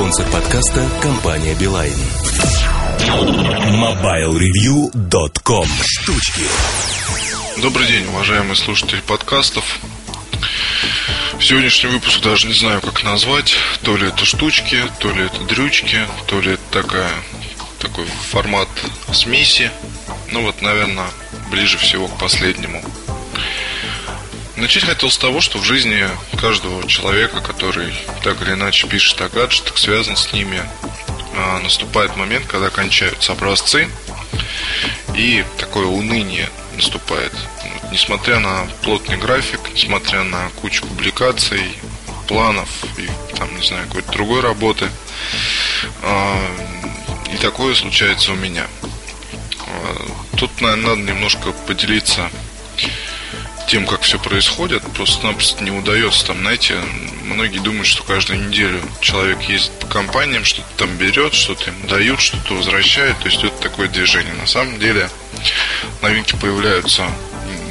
Спонсор подкаста – компания «Билайн». MobileReview.com Штучки Добрый день, уважаемые слушатели подкастов. Сегодняшний выпуск даже не знаю, как назвать. То ли это штучки, то ли это дрючки, то ли это такая, такой формат смеси. Ну вот, наверное, ближе всего к последнему. Начать хотел с того, что в жизни каждого человека, который так или иначе пишет о гаджетах, связан с ними, а, наступает момент, когда кончаются образцы, и такое уныние наступает. Несмотря на плотный график, несмотря на кучу публикаций, планов и там, не знаю, какой-то другой работы, а, и такое случается у меня. А, тут, наверное, надо немножко поделиться тем, как все происходит, просто-напросто не удается. Там, знаете, многие думают, что каждую неделю человек ездит по компаниям, что-то там берет, что-то им дают, что-то возвращает. То есть идет такое движение. На самом деле новинки появляются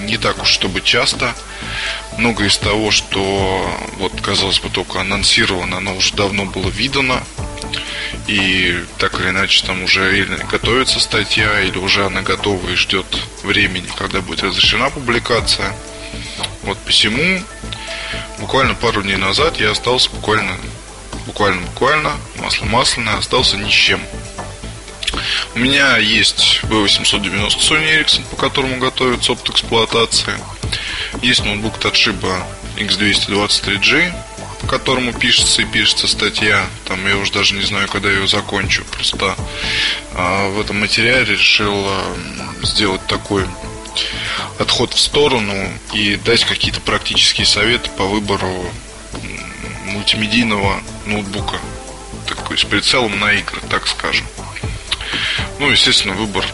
не так уж чтобы часто. Много из того, что вот казалось бы только анонсировано, оно уже давно было видано. И так или иначе там уже или готовится статья, или уже она готова и ждет времени, когда будет разрешена публикация. Вот посему буквально пару дней назад я остался буквально, буквально, буквально, масло масляное, остался ни с чем. У меня есть V890 Sony Ericsson, по которому готовится опыт эксплуатации. Есть ноутбук Toshiba X223G, по которому пишется и пишется статья. Там я уже даже не знаю, когда ее закончу. Просто а, в этом материале решил а, сделать такой отход в сторону и дать какие-то практические советы по выбору мультимедийного ноутбука. Такой с прицелом на игры, так скажем. Ну, естественно, выбор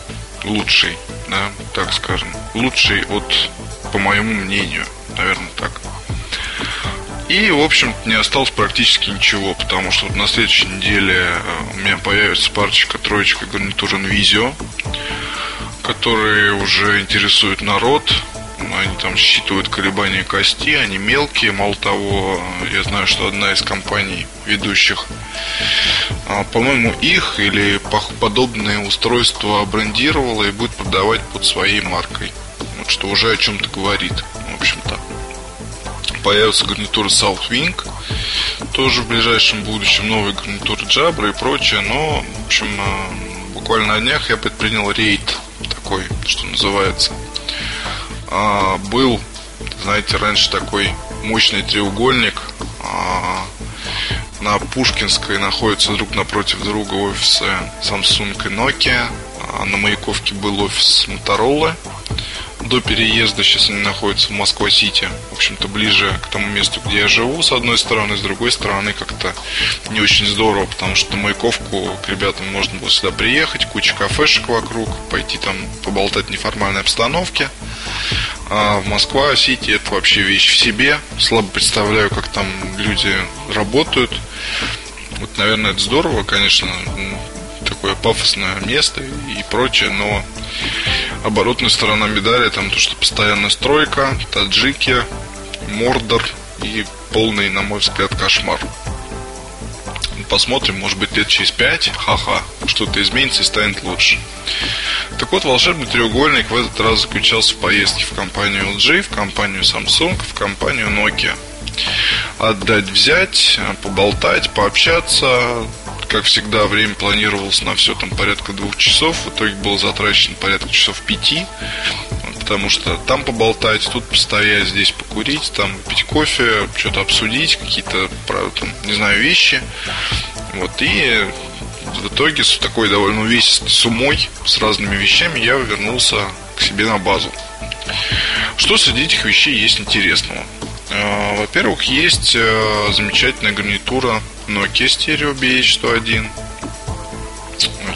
лучший, да, так скажем. Лучший от, по моему мнению, наверное, так. И, в общем не осталось практически ничего, потому что на следующей неделе э, у меня появится парочка, троечка гарнитур Invisio которые уже интересуют народ. Они там считывают колебания кости, они мелкие. Мало того, я знаю, что одна из компаний ведущих, а, по-моему, их или подобные устройства брендировала и будет продавать под своей маркой. Вот что уже о чем-то говорит, в общем-то. Появится гарнитура Southwing, тоже в ближайшем будущем новые гарнитуры Jabra и прочее, но, в общем, а, буквально на днях я предпринял рейд что называется. А, был, знаете, раньше такой мощный треугольник. А, на Пушкинской находятся друг напротив друга офисы Samsung и Nokia. А на Маяковке был офис Motorola до переезда. Сейчас они находятся в Москва-Сити. В общем-то, ближе к тому месту, где я живу, с одной стороны. С другой стороны, как-то не очень здорово, потому что Маяковку к ребятам можно было сюда приехать, куча кафешек вокруг, пойти там поболтать в неформальной обстановке. А в Москва-Сити это вообще вещь в себе. Слабо представляю, как там люди работают. Вот, наверное, это здорово, конечно, такое пафосное место и прочее, но оборотная сторона медали там то, что постоянная стройка, таджики, мордор и полный, на мой взгляд, кошмар. Посмотрим, может быть, лет через пять, ха-ха, что-то изменится и станет лучше. Так вот, волшебный треугольник в этот раз заключался в поездке в компанию LG, в компанию Samsung, в компанию Nokia. Отдать, взять, поболтать, пообщаться, как всегда, время планировалось на все там порядка двух часов. В итоге было затрачено порядка часов пяти. Потому что там поболтать, тут постоять, здесь покурить, там пить кофе, что-то обсудить, какие-то, там, не знаю, вещи. Вот, и в итоге с такой довольно увесистой суммой, с разными вещами, я вернулся к себе на базу. Что среди этих вещей есть интересного? Э, во-первых, есть э, замечательная гарнитура Nokia Stereo BH101.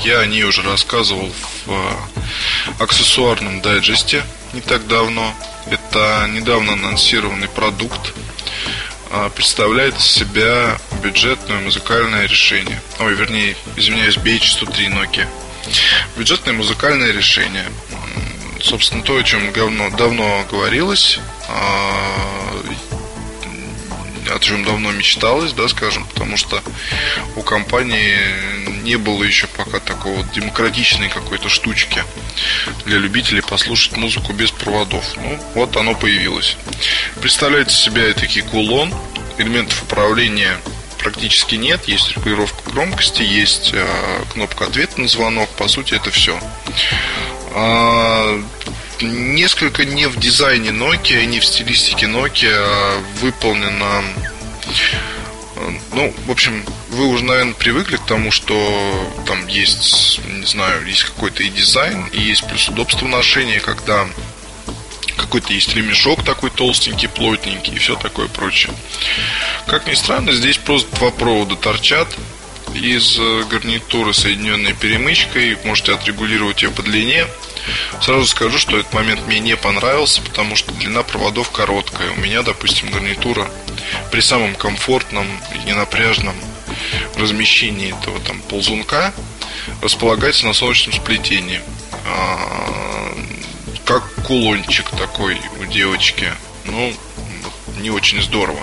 Я о ней уже рассказывал в э, аксессуарном дайджесте не так давно. Это недавно анонсированный продукт. Представляет из себя бюджетное музыкальное решение. Ой, вернее, извиняюсь, BH103 Nokia. Бюджетное музыкальное решение. Собственно, то, о чем давно, давно говорилось о чем давно мечталось, да, скажем, потому что у компании не было еще пока такого демократичной какой-то штучки для любителей послушать музыку без проводов. Ну, вот оно появилось. Представляете себе такие кулон, элементов управления практически нет. Есть регулировка громкости, есть э, кнопка ответа на звонок. По сути, это все. А, несколько не в дизайне Nokia, не в стилистике Nokia а выполнено ну, в общем, вы уже, наверное, привыкли к тому, что там есть, не знаю, есть какой-то и дизайн, и есть плюс удобство ношения, когда какой-то есть ремешок такой толстенький, плотненький и все такое прочее. Как ни странно, здесь просто два провода торчат из э, гарнитуры, соединенной перемычкой. Можете отрегулировать ее по длине. Сразу скажу, что этот момент мне не понравился, потому что длина проводов короткая. У меня, допустим, гарнитура при самом комфортном и ненапряжном размещении этого там ползунка располагается на солнечном сплетении. А, как кулончик такой у девочки. Ну, не очень здорово.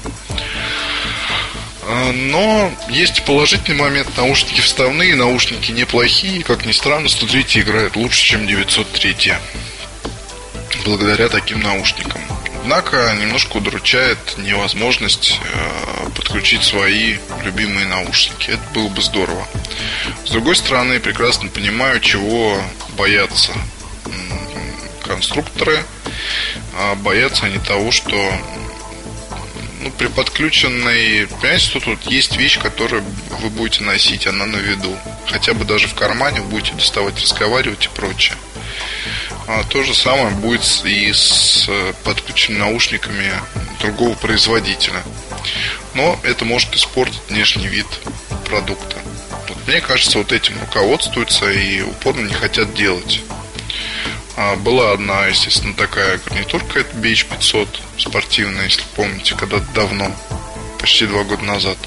А, но есть положительный момент. Наушники вставные, наушники неплохие. Как ни странно, 103 играет лучше, чем 903. Благодаря таким наушникам. Однако немножко удручает невозможность э, подключить свои любимые наушники. Это было бы здорово. С другой стороны, прекрасно понимаю, чего боятся конструкторы. А боятся они того, что ну, при подключенной, понимаете, что тут есть вещь, которую вы будете носить, она на виду. Хотя бы даже в кармане будете доставать, разговаривать и прочее. А то же самое будет и с подключенными наушниками другого производителя. Но это может испортить внешний вид продукта. Вот мне кажется, вот этим руководствуются и упорно не хотят делать. А была одна, естественно, такая гарнитурка, это BH500 спортивная, если помните, когда-то давно, почти два года назад.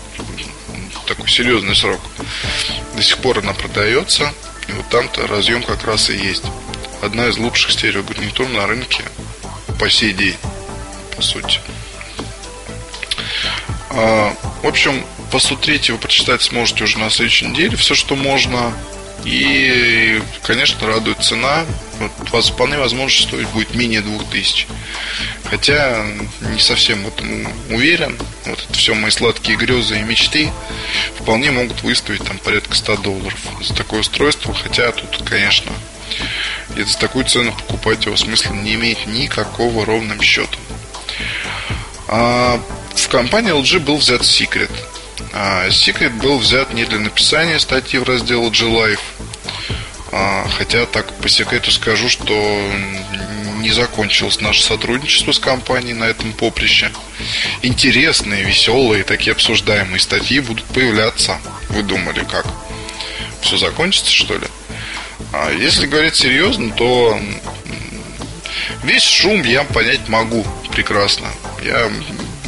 Такой серьезный срок. До сих пор она продается, и вот там-то разъем как раз и есть. Одна из лучших стереогарнитур на рынке по сей день, по сути. А, в общем, по 103 вы прочитать сможете уже на следующей неделе. Все, что можно и, конечно, радует цена. Вот, вас вполне возможно, что будет менее 2000. Хотя не совсем в этом уверен. Вот это все мои сладкие грезы и мечты вполне могут выставить там порядка 100 долларов за такое устройство. Хотя тут, конечно, и за такую цену покупать его смысла не имеет никакого ровным счетом. А в компании LG был взят а Secret был взят не для написания статьи в раздел G-Life, а, хотя так по секрету скажу, что не закончилось наше сотрудничество с компанией на этом поприще. Интересные, веселые, такие обсуждаемые статьи будут появляться. Вы думали, как? Все закончится, что ли? А если говорить серьезно, то весь шум я понять могу прекрасно. Я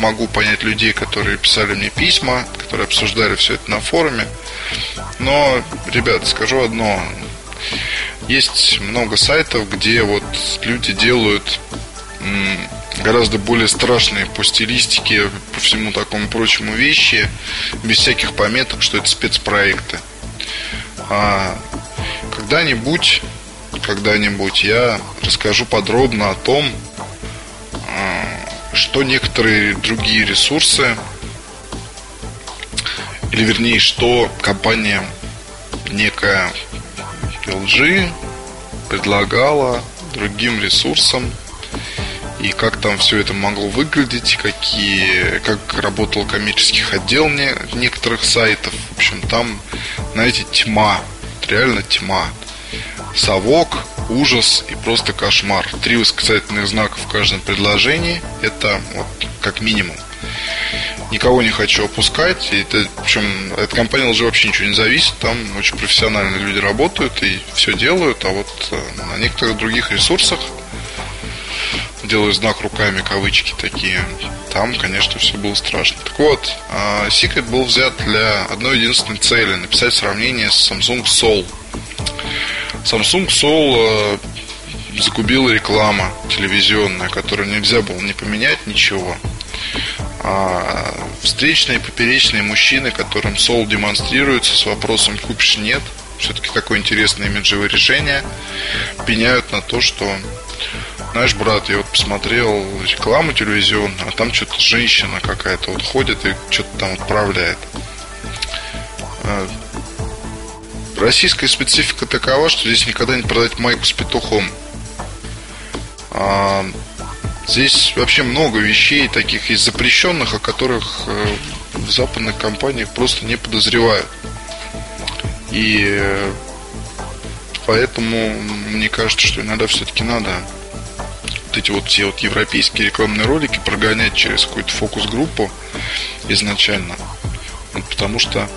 могу понять людей, которые писали мне письма, которые обсуждали все это на форуме. Но, ребят, скажу одно. Есть много сайтов, где вот люди делают гораздо более страшные по стилистике, по всему такому прочему вещи, без всяких пометок, что это спецпроекты. А когда-нибудь, когда-нибудь я расскажу подробно о том, что некоторые другие ресурсы, или вернее, что компания некая LG предлагала другим ресурсам и как там все это могло выглядеть, какие, как работал коммерческий отдел не, некоторых сайтов. В общем, там, знаете, тьма, реально тьма. Совок, ужас и просто кошмар. Три восклицательных знака в каждом предложении. Это вот, как минимум. Никого не хочу опускать. И это, причем эта компания уже вообще ничего не зависит. Там очень профессиональные люди работают и все делают. А вот э, на некоторых других ресурсах делаю знак руками, кавычки такие. Там, конечно, все было страшно. Так вот, а, Secret был взят для одной единственной цели написать сравнение с Samsung Soul. Samsung Soul э, загубила реклама телевизионная, которую нельзя было не поменять ничего. А встречные поперечные мужчины, которым сол демонстрируется с вопросом «купишь?» нет, все-таки такое интересное имиджевое решение, пеняют на то, что знаешь, брат, я вот посмотрел рекламу телевизионную, а там что-то женщина какая-то вот ходит и что-то там отправляет. Российская специфика такова, что здесь никогда не продать майку с петухом. А, здесь вообще много вещей таких есть запрещенных, о которых э, в западных компаниях просто не подозревают. И э, поэтому мне кажется, что иногда все-таки надо вот эти вот все вот европейские рекламные ролики прогонять через какую-то фокус-группу изначально. Потому что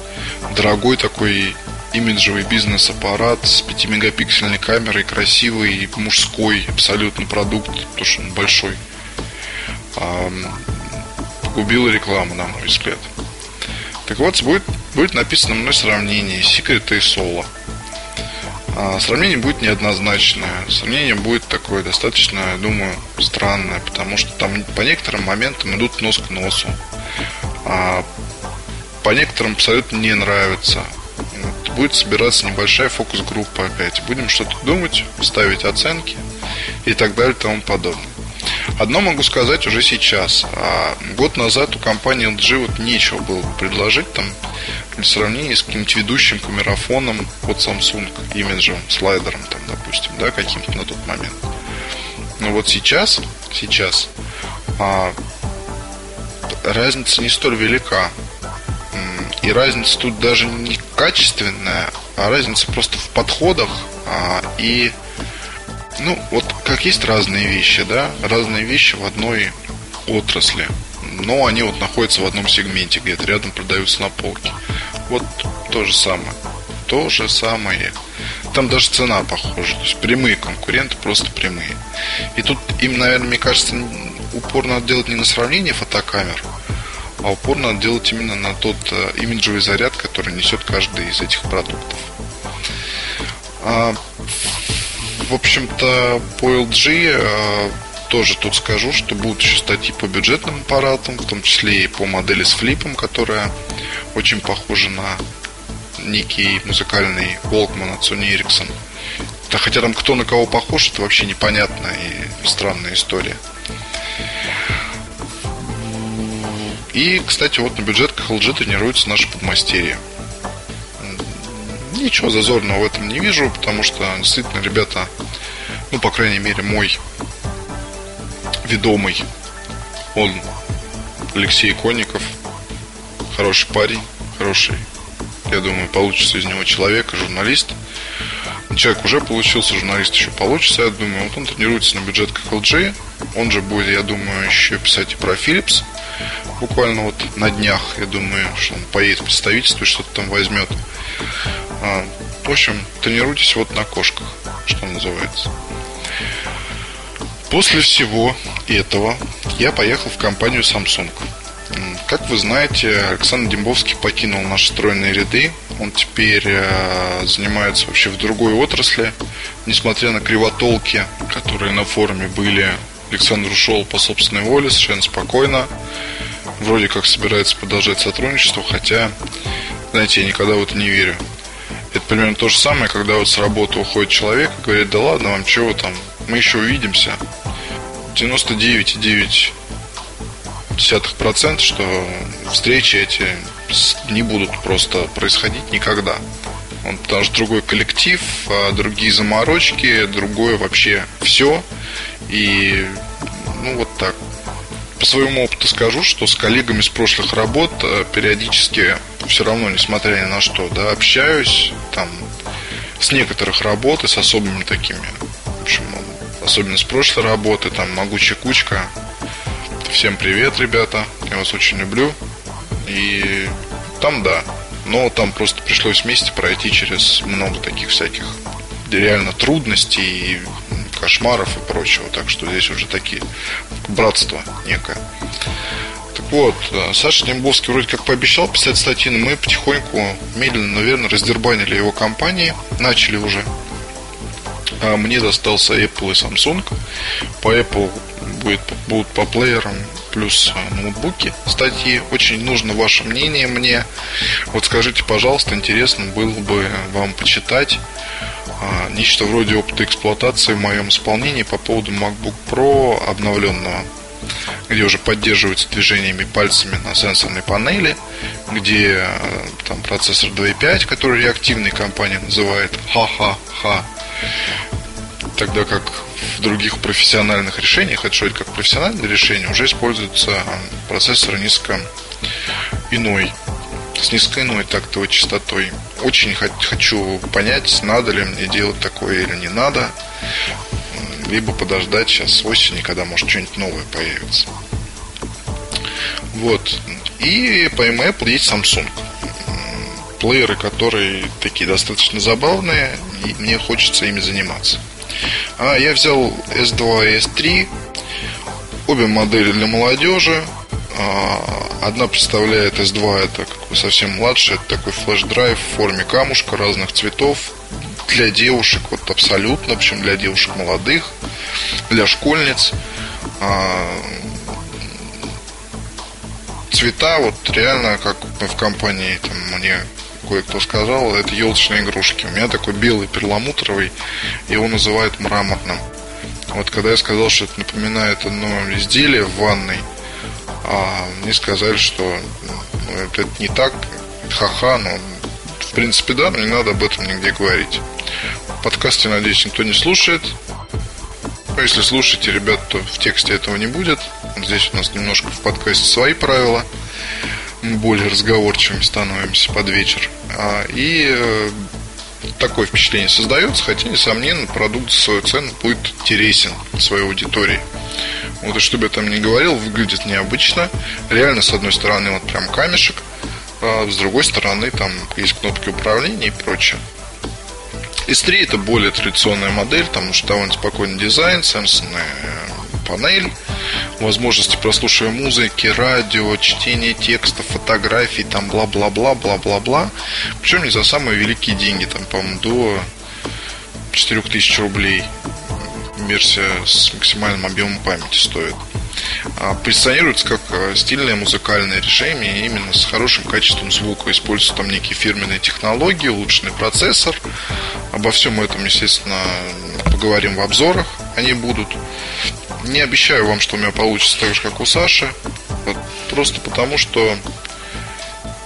дорогой такой имиджевый бизнес-аппарат с 5-мегапиксельной камерой, красивый, мужской абсолютно продукт, потому что он большой, погубила рекламу, на мой взгляд. Так вот, будет, будет написано мной сравнение Секрета и Соло. А, сравнение будет неоднозначное. Сравнение будет такое достаточно, я думаю, странное, потому что там по некоторым моментам идут нос к носу. А по некоторым абсолютно не нравится. Будет собираться небольшая фокус-группа опять. Будем что-то думать, ставить оценки и так далее и тому подобное. Одно могу сказать уже сейчас. А, год назад у компании LG вот нечего было предложить там для сравнения с каким-то ведущим камерафоном от Samsung, имиджем, слайдером там, допустим, да, каким-то на тот момент. Но вот сейчас, сейчас а, разница не столь велика. И разница тут даже не качественная, а разница просто в подходах а, и ну, вот как есть разные вещи, да, разные вещи в одной отрасли, но они вот находятся в одном сегменте, где-то рядом продаются на полке. Вот то же самое. То же самое. Там даже цена похожа. То есть прямые конкуренты, просто прямые. И тут им, наверное, мне кажется, упор надо делать не на сравнение фотокамер, а упор надо делать именно на тот э, имиджевый заряд, который несет каждый из этих продуктов. А, в общем-то, по LG э, тоже тут скажу, что будут еще статьи по бюджетным аппаратам, в том числе и по модели с флипом, которая очень похожа на некий музыкальный Walkman от Sony Ericsson. Да хотя там кто на кого похож, это вообще непонятная и странная история. И, кстати, вот на бюджетках LG тренируются наши подмастерья. Ничего зазорного в этом не вижу, потому что действительно ребята, ну, по крайней мере, мой ведомый, он Алексей Конников, хороший парень, хороший, я думаю, получится из него человек, журналист. Человек уже получился, журналист еще получится, я думаю. Вот он тренируется на бюджетках LG. Он же будет, я думаю, еще писать и про Philips. Буквально вот на днях, я думаю, что он поедет в представительство и что-то там возьмет. А, в общем, тренируйтесь вот на кошках, что называется. После всего этого я поехал в компанию Samsung. Как вы знаете, Александр Дембовский покинул наши стройные ряды. Он теперь э, занимается вообще в другой отрасли. Несмотря на кривотолки, которые на форуме были, Александр ушел по собственной воле, совершенно спокойно. Вроде как собирается продолжать сотрудничество, хотя, знаете, я никогда в это не верю. Это примерно то же самое, когда вот с работы уходит человек и говорит, да ладно, вам чего там, мы еще увидимся. 99,9% что встречи эти не будут просто происходить никогда. Он, потому что другой коллектив, а другие заморочки, другое вообще все. И ну вот так по своему опыту скажу, что с коллегами с прошлых работ э, периодически все равно, несмотря ни на что, да, общаюсь там с некоторых работ и с особыми такими. В общем, особенно с прошлой работы, там могучая кучка. Всем привет, ребята, я вас очень люблю. И там да, но там просто пришлось вместе пройти через много таких всяких реально трудностей и кошмаров и прочего. Так что здесь уже такие братство некое. Так вот, э, Саша Дембовский вроде как пообещал писать статьи, но мы потихоньку, медленно, наверное, раздербанили его компании. Начали уже. А мне достался Apple и Samsung. По Apple будет, будут по плеерам плюс ноутбуки, статьи. Очень нужно ваше мнение мне. Вот скажите, пожалуйста, интересно было бы вам почитать а, нечто вроде опыта эксплуатации в моем исполнении по поводу MacBook Pro обновленного где уже поддерживается движениями пальцами на сенсорной панели, где э, там процессор 2.5, который реактивный компания называет ха-ха-ха. Тогда как в других профессиональных решениях, это как профессиональное решение, уже используется процессор низко иной, с низкоиной тактовой частотой. Очень хочу понять, надо ли мне делать такое или не надо либо подождать сейчас осени, когда может что-нибудь новое появится. Вот. И помимо Apple есть Samsung. Плееры, которые такие достаточно забавные, и мне хочется ими заниматься. А я взял S2 и S3. Обе модели для молодежи. А, одна представляет S2, это как бы совсем младший, это такой флеш-драйв в форме камушка разных цветов, для девушек, вот абсолютно, в общем, для девушек молодых, для школьниц. А, цвета, вот реально, как в компании, там, мне кое-кто сказал, это елочные игрушки. У меня такой белый перламутровый, его называют мраморным. Вот когда я сказал, что это напоминает одно изделие в ванной, а мне сказали, что ну, это, это не так, ха-ха, но в принципе да, но не надо об этом нигде говорить. Подкасты, надеюсь, никто не слушает. Но если слушаете, ребят, то в тексте этого не будет. Здесь у нас немножко в подкасте свои правила. Более разговорчивыми становимся под вечер. А, и э, такое впечатление создается, хотя, несомненно, продукт за свою цену будет интересен своей аудитории. Вот и чтобы я там не говорил, выглядит необычно. Реально, с одной стороны, вот прям камешек, а с другой стороны, там есть кнопки управления и прочее. S3 это более традиционная модель, потому что довольно спокойный дизайн, сенсорная э, панель, возможности прослушивания музыки, радио, чтения текста, фотографий, там бла-бла-бла, бла-бла-бла. Причем не за самые великие деньги, там, по-моему, до 4000 рублей версия с максимальным объемом памяти стоит. А, позиционируется как э, стильное музыкальное решение именно с хорошим качеством звука. Используются там некие фирменные технологии, улучшенный процессор. Обо всем этом, естественно, поговорим в обзорах. Они будут. Не обещаю вам, что у меня получится так же, как у Саши. Вот просто потому, что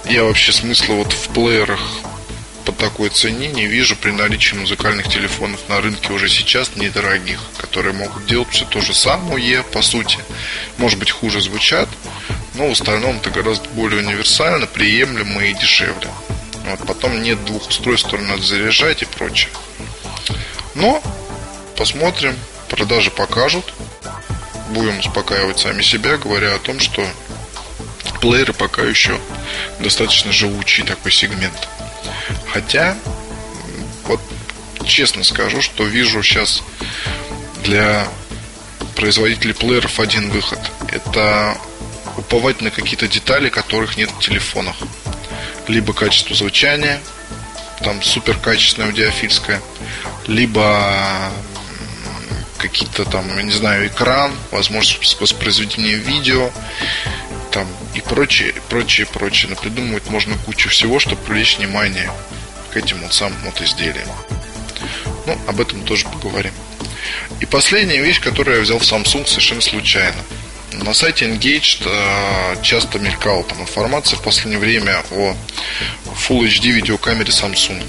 я вообще смысла вот в плеерах по такой цене не вижу при наличии музыкальных телефонов на рынке уже сейчас недорогих, которые могут делать все то же самое, по сути. Может быть, хуже звучат, но в остальном это гораздо более универсально, приемлемо и дешевле. Вот, потом нет двух устройств, которые надо заряжать и прочее. Но посмотрим, продажи покажут. Будем успокаивать сами себя, говоря о том, что плееры пока еще достаточно живучий такой сегмент. Хотя, вот честно скажу, что вижу сейчас для производителей плееров один выход. Это уповать на какие-то детали, которых нет в телефонах. Либо качество звучания, там супер качественное аудиофильское, либо какие-то там, я не знаю, экран, возможность воспроизведения видео, там и прочее, прочее, прочее. Придумывать можно кучу всего, чтобы привлечь внимание к этим вот самым вот изделиям. Ну, об этом тоже поговорим. И последняя вещь, которую я взял в Samsung совершенно случайно. На сайте Engaged э, часто мелькала там информация в последнее время о Full HD видеокамере Samsung.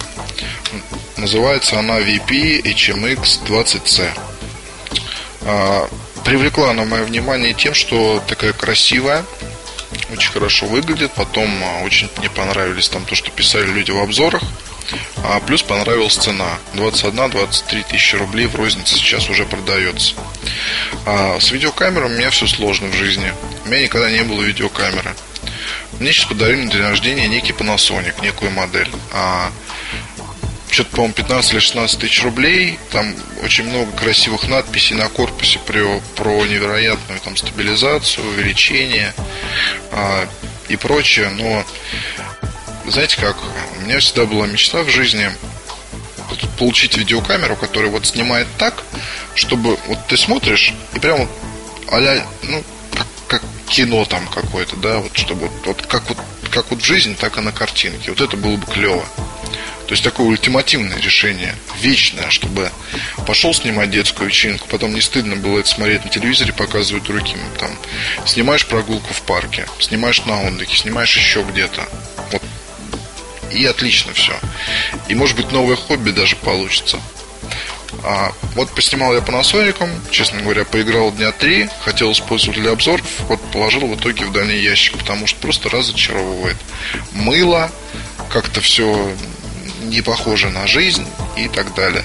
Называется она VP HMX 20C. Э, привлекла она мое внимание тем, что такая красивая, очень хорошо выглядит. Потом а, очень мне понравились там то, что писали люди в обзорах. А плюс понравилась цена. 21-23 тысячи рублей в рознице сейчас уже продается. А с видеокамерой у меня все сложно в жизни. У меня никогда не было видеокамеры. Мне сейчас подарили на день рождения некий Panasonic, некую модель. А что-то, по-моему, 15 или 16 тысяч рублей. Там очень много красивых надписей на корпусе про, про невероятную там, стабилизацию, увеличение а, и прочее. Но, знаете как, у меня всегда была мечта в жизни получить видеокамеру, которая вот снимает так, чтобы вот ты смотришь и прямо а ну, как, как, кино там какое-то, да, вот чтобы вот, вот как вот как вот в жизни, так и на картинке. Вот это было бы клево. То есть такое ультимативное решение, вечное, чтобы пошел снимать детскую вечеринку, потом не стыдно было это смотреть на телевизоре, показывать другим. Там, снимаешь прогулку в парке, снимаешь на отдыхе, снимаешь еще где-то. Вот. И отлично все. И может быть новое хобби даже получится. А, вот поснимал я насорикам, честно говоря, поиграл дня три, хотел использовать для обзоров, вот положил в итоге в дальний ящик, потому что просто разочаровывает. Мыло, как-то все не похоже на жизнь и так далее.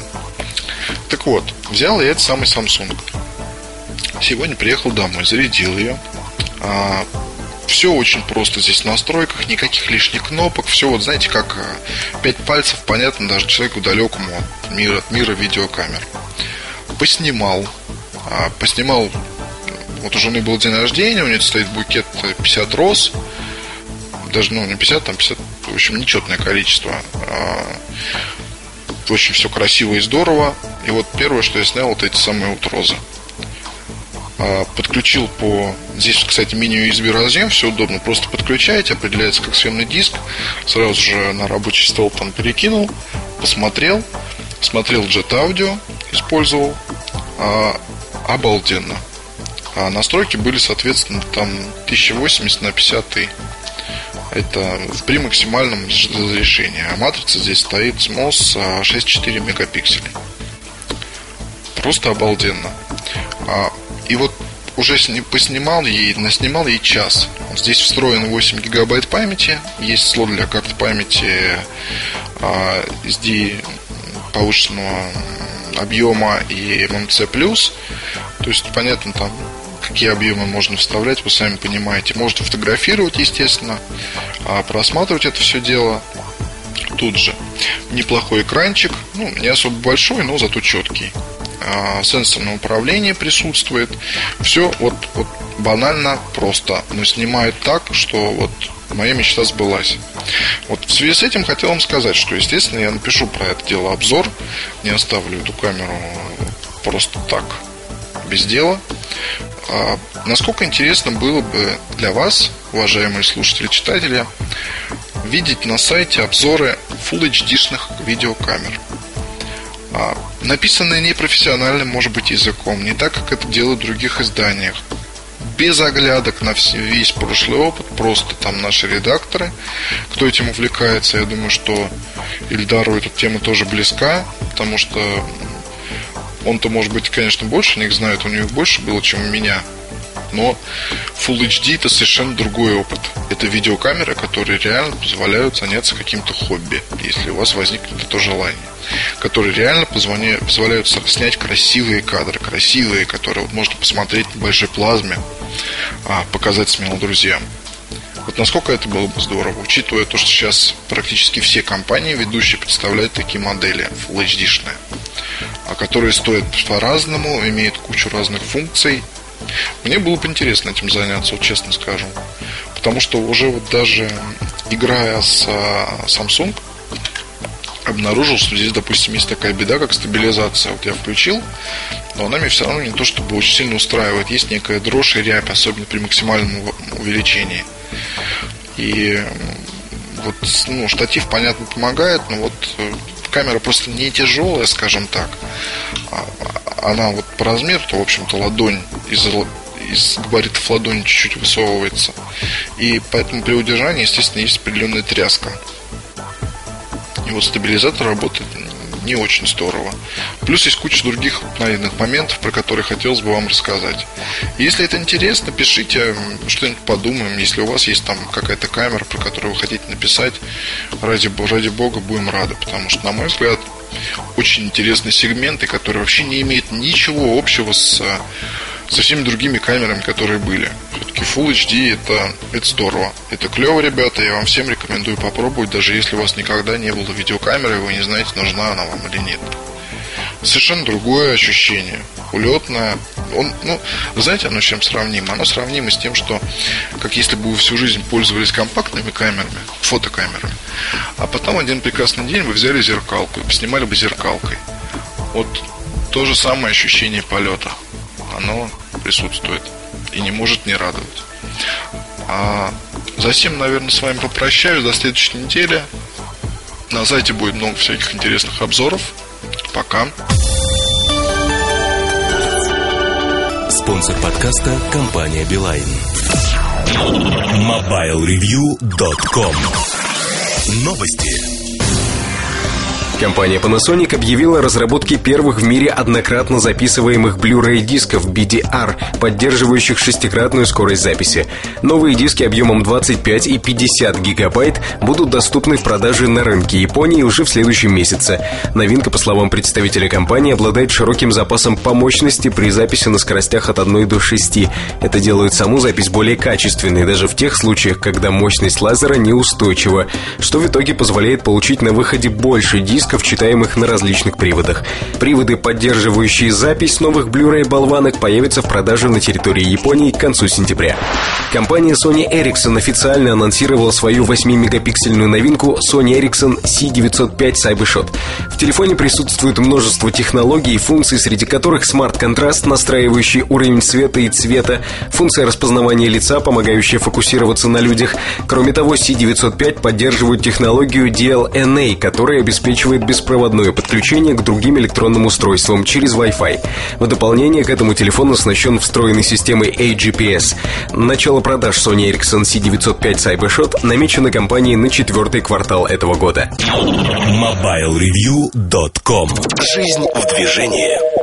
Так вот, взял я этот самый Samsung. Сегодня приехал домой, зарядил ее. А, все очень просто здесь в настройках, никаких лишних кнопок, все вот знаете, как а, пять пальцев, понятно даже человеку далекому от мира, от мира видеокамер. Поснимал, а, поснимал, вот у жены был день рождения, у нее стоит букет 50 роз, даже, ну, не 50, там 50, в общем, нечетное количество. А, очень все красиво и здорово. И вот первое, что я снял, вот эти самые вот розы. А, подключил по... Здесь, кстати, мини-USB разъем, все удобно. Просто подключаете, определяется как съемный диск. Сразу же на рабочий стол там перекинул, посмотрел. Смотрел Jet Audio, использовал. А, обалденно. А настройки были, соответственно, там 1080 на 50 это при максимальном разрешении. А матрица здесь стоит SMOS 6,4 мегапикселей. Просто обалденно. А, и вот уже поснимал ей, наснимал ей час. Здесь встроен 8 гигабайт памяти. Есть слот для карты памяти SD а, повышенного объема и MMC+. То есть, понятно, там какие объемы можно вставлять, вы сами понимаете. Можете фотографировать, естественно, а просматривать это все дело тут же. Неплохой экранчик, ну, не особо большой, но зато четкий. А, сенсорное управление присутствует. Все вот, вот банально просто, но снимает так, что вот моя мечта сбылась. Вот в связи с этим хотел вам сказать, что, естественно, я напишу про это дело обзор, не оставлю эту камеру просто так, без дела. А насколько интересно было бы для вас, уважаемые слушатели, читатели, видеть на сайте обзоры Full HD-шных видеокамер. А, написанные непрофессиональным, может быть, языком, не так, как это делают в других изданиях. Без оглядок на весь прошлый опыт, просто там наши редакторы, кто этим увлекается, я думаю, что Ильдару эта тема тоже близка, потому что он-то, может быть, конечно, больше них знает, у него больше было, чем у меня. Но Full HD это совершенно другой опыт. Это видеокамеры, которые реально позволяют заняться каким-то хобби, если у вас возникнет это желание. Которые реально позволяют снять красивые кадры, красивые, которые можно посмотреть на большой плазме, а, показать смело друзьям. Вот насколько это было бы здорово, учитывая то, что сейчас практически все компании ведущие представляют такие модели Full HD-шные. А которые стоят по-разному, имеют кучу разных функций. Мне было бы интересно этим заняться, вот честно скажу. Потому что уже вот даже играя с а, Samsung, обнаружил, что здесь, допустим, есть такая беда, как стабилизация. Вот я включил, но она мне все равно не то, чтобы очень сильно устраивает. Есть некая дрожь и рябь, особенно при максимальном увеличении. И вот ну, штатив, понятно, помогает, но вот э, камера просто не тяжелая, скажем так. А, она вот по размеру-то, в общем-то, ладонь из, из габаритов ладони чуть-чуть высовывается. И поэтому при удержании, естественно, есть определенная тряска. И вот стабилизатор работает не очень здорово. Плюс есть куча других найденных моментов, про которые хотелось бы вам рассказать. Если это интересно, пишите, что-нибудь подумаем. Если у вас есть там какая-то камера, про которую вы хотите написать, ради, ради бога, будем рады. Потому что, на мой взгляд, очень интересный сегмент, и который вообще не имеет ничего общего с со всеми другими камерами, которые были. Все-таки Full HD это, это здорово. Это клево, ребята. Я вам всем рекомендую попробовать, даже если у вас никогда не было видеокамеры, вы не знаете, нужна она вам или нет. Совершенно другое ощущение. Улетное. Он, ну, знаете, оно с чем сравнимо? Оно сравнимо с тем, что как если бы вы всю жизнь пользовались компактными камерами, фотокамерами, а потом один прекрасный день вы взяли зеркалку и поснимали бы зеркалкой. Вот то же самое ощущение полета оно присутствует и не может не радовать. А затем, наверное, с вами попрощаюсь до следующей недели. На сайте будет много всяких интересных обзоров. Пока. Спонсор подкаста – компания «Билайн». MobileReview.com Новости. Компания Panasonic объявила о разработке первых в мире однократно записываемых Blu-ray дисков BDR, поддерживающих шестикратную скорость записи. Новые диски объемом 25 и 50 гигабайт будут доступны в продаже на рынке Японии уже в следующем месяце. Новинка, по словам представителя компании, обладает широким запасом по мощности при записи на скоростях от 1 до 6. Это делает саму запись более качественной, даже в тех случаях, когда мощность лазера неустойчива, что в итоге позволяет получить на выходе больше дисков дисков, читаемых на различных приводах. Приводы, поддерживающие запись новых Blu-ray болванок, появятся в продаже на территории Японии к концу сентября. Компания Sony Ericsson официально анонсировала свою 8-мегапиксельную новинку Sony Ericsson C905 Cybershot. В телефоне присутствует множество технологий и функций, среди которых смарт-контраст, настраивающий уровень света и цвета, функция распознавания лица, помогающая фокусироваться на людях. Кроме того, C905 поддерживает технологию DLNA, которая обеспечивает обеспечивает беспроводное подключение к другим электронным устройствам через Wi-Fi. В дополнение к этому телефон оснащен встроенной системой AGPS. Начало продаж Sony Ericsson C905 Cybershot намечено компанией на четвертый квартал этого года. MobileReview.com Жизнь в движении.